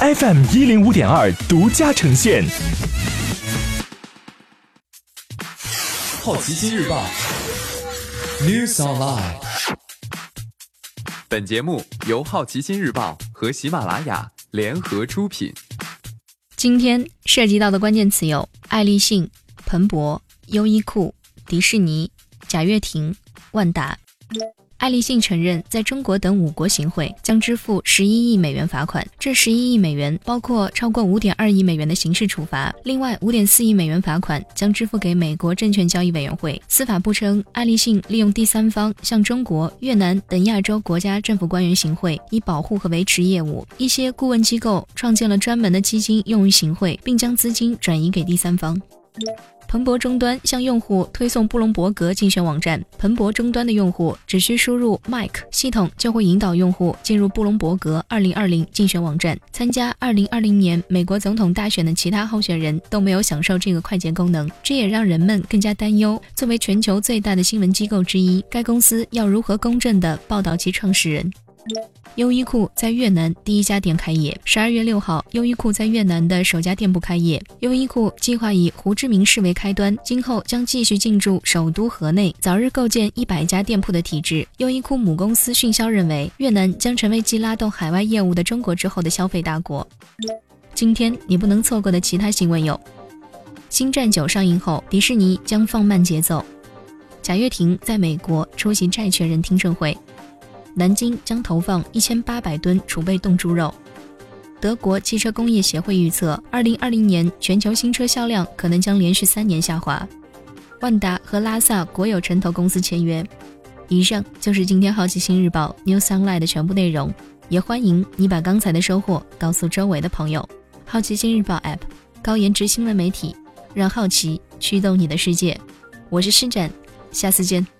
FM 一零五点二独家呈现。好奇心日报，News Online。本节目由好奇心日报和喜马拉雅联合出品。今天涉及到的关键词有：爱立信、彭博、优衣库、迪士尼、贾跃亭、万达。爱立信承认，在中国等五国行贿将支付十一亿美元罚款。这十一亿美元包括超过五点二亿美元的刑事处罚，另外五点四亿美元罚款将支付给美国证券交易委员会。司法部称，爱立信利用第三方向中国、越南等亚洲国家政府官员行贿，以保护和维持业务。一些顾问机构创建了专门的基金用于行贿，并将资金转移给第三方。彭博终端向用户推送布隆伯格竞选网站。彭博终端的用户只需输入 Mike，系统就会引导用户进入布隆伯格2020竞选网站。参加2020年美国总统大选的其他候选人都没有享受这个快捷功能，这也让人们更加担忧。作为全球最大的新闻机构之一，该公司要如何公正地报道其创始人？优衣库在越南第一家店开业。十二月六号，优衣库在越南的首家店铺开业。优衣库计划以胡志明市为开端，今后将继续进驻首都河内，早日构建一百家店铺的体制。优衣库母公司迅销认为，越南将成为继拉动海外业务的中国之后的消费大国。今天你不能错过的其他新闻有：《星战九》上映后，迪士尼将放慢节奏；贾跃亭在美国出席债权人听证会。南京将投放一千八百吨储备冻猪肉。德国汽车工业协会预测，二零二零年全球新车销量可能将连续三年下滑。万达和拉萨国有城投公司签约。以上就是今天好奇心日报 New Sunlight 的全部内容，也欢迎你把刚才的收获告诉周围的朋友。好奇心日报 App，高颜值新闻媒体，让好奇驱动你的世界。我是施展，下次见。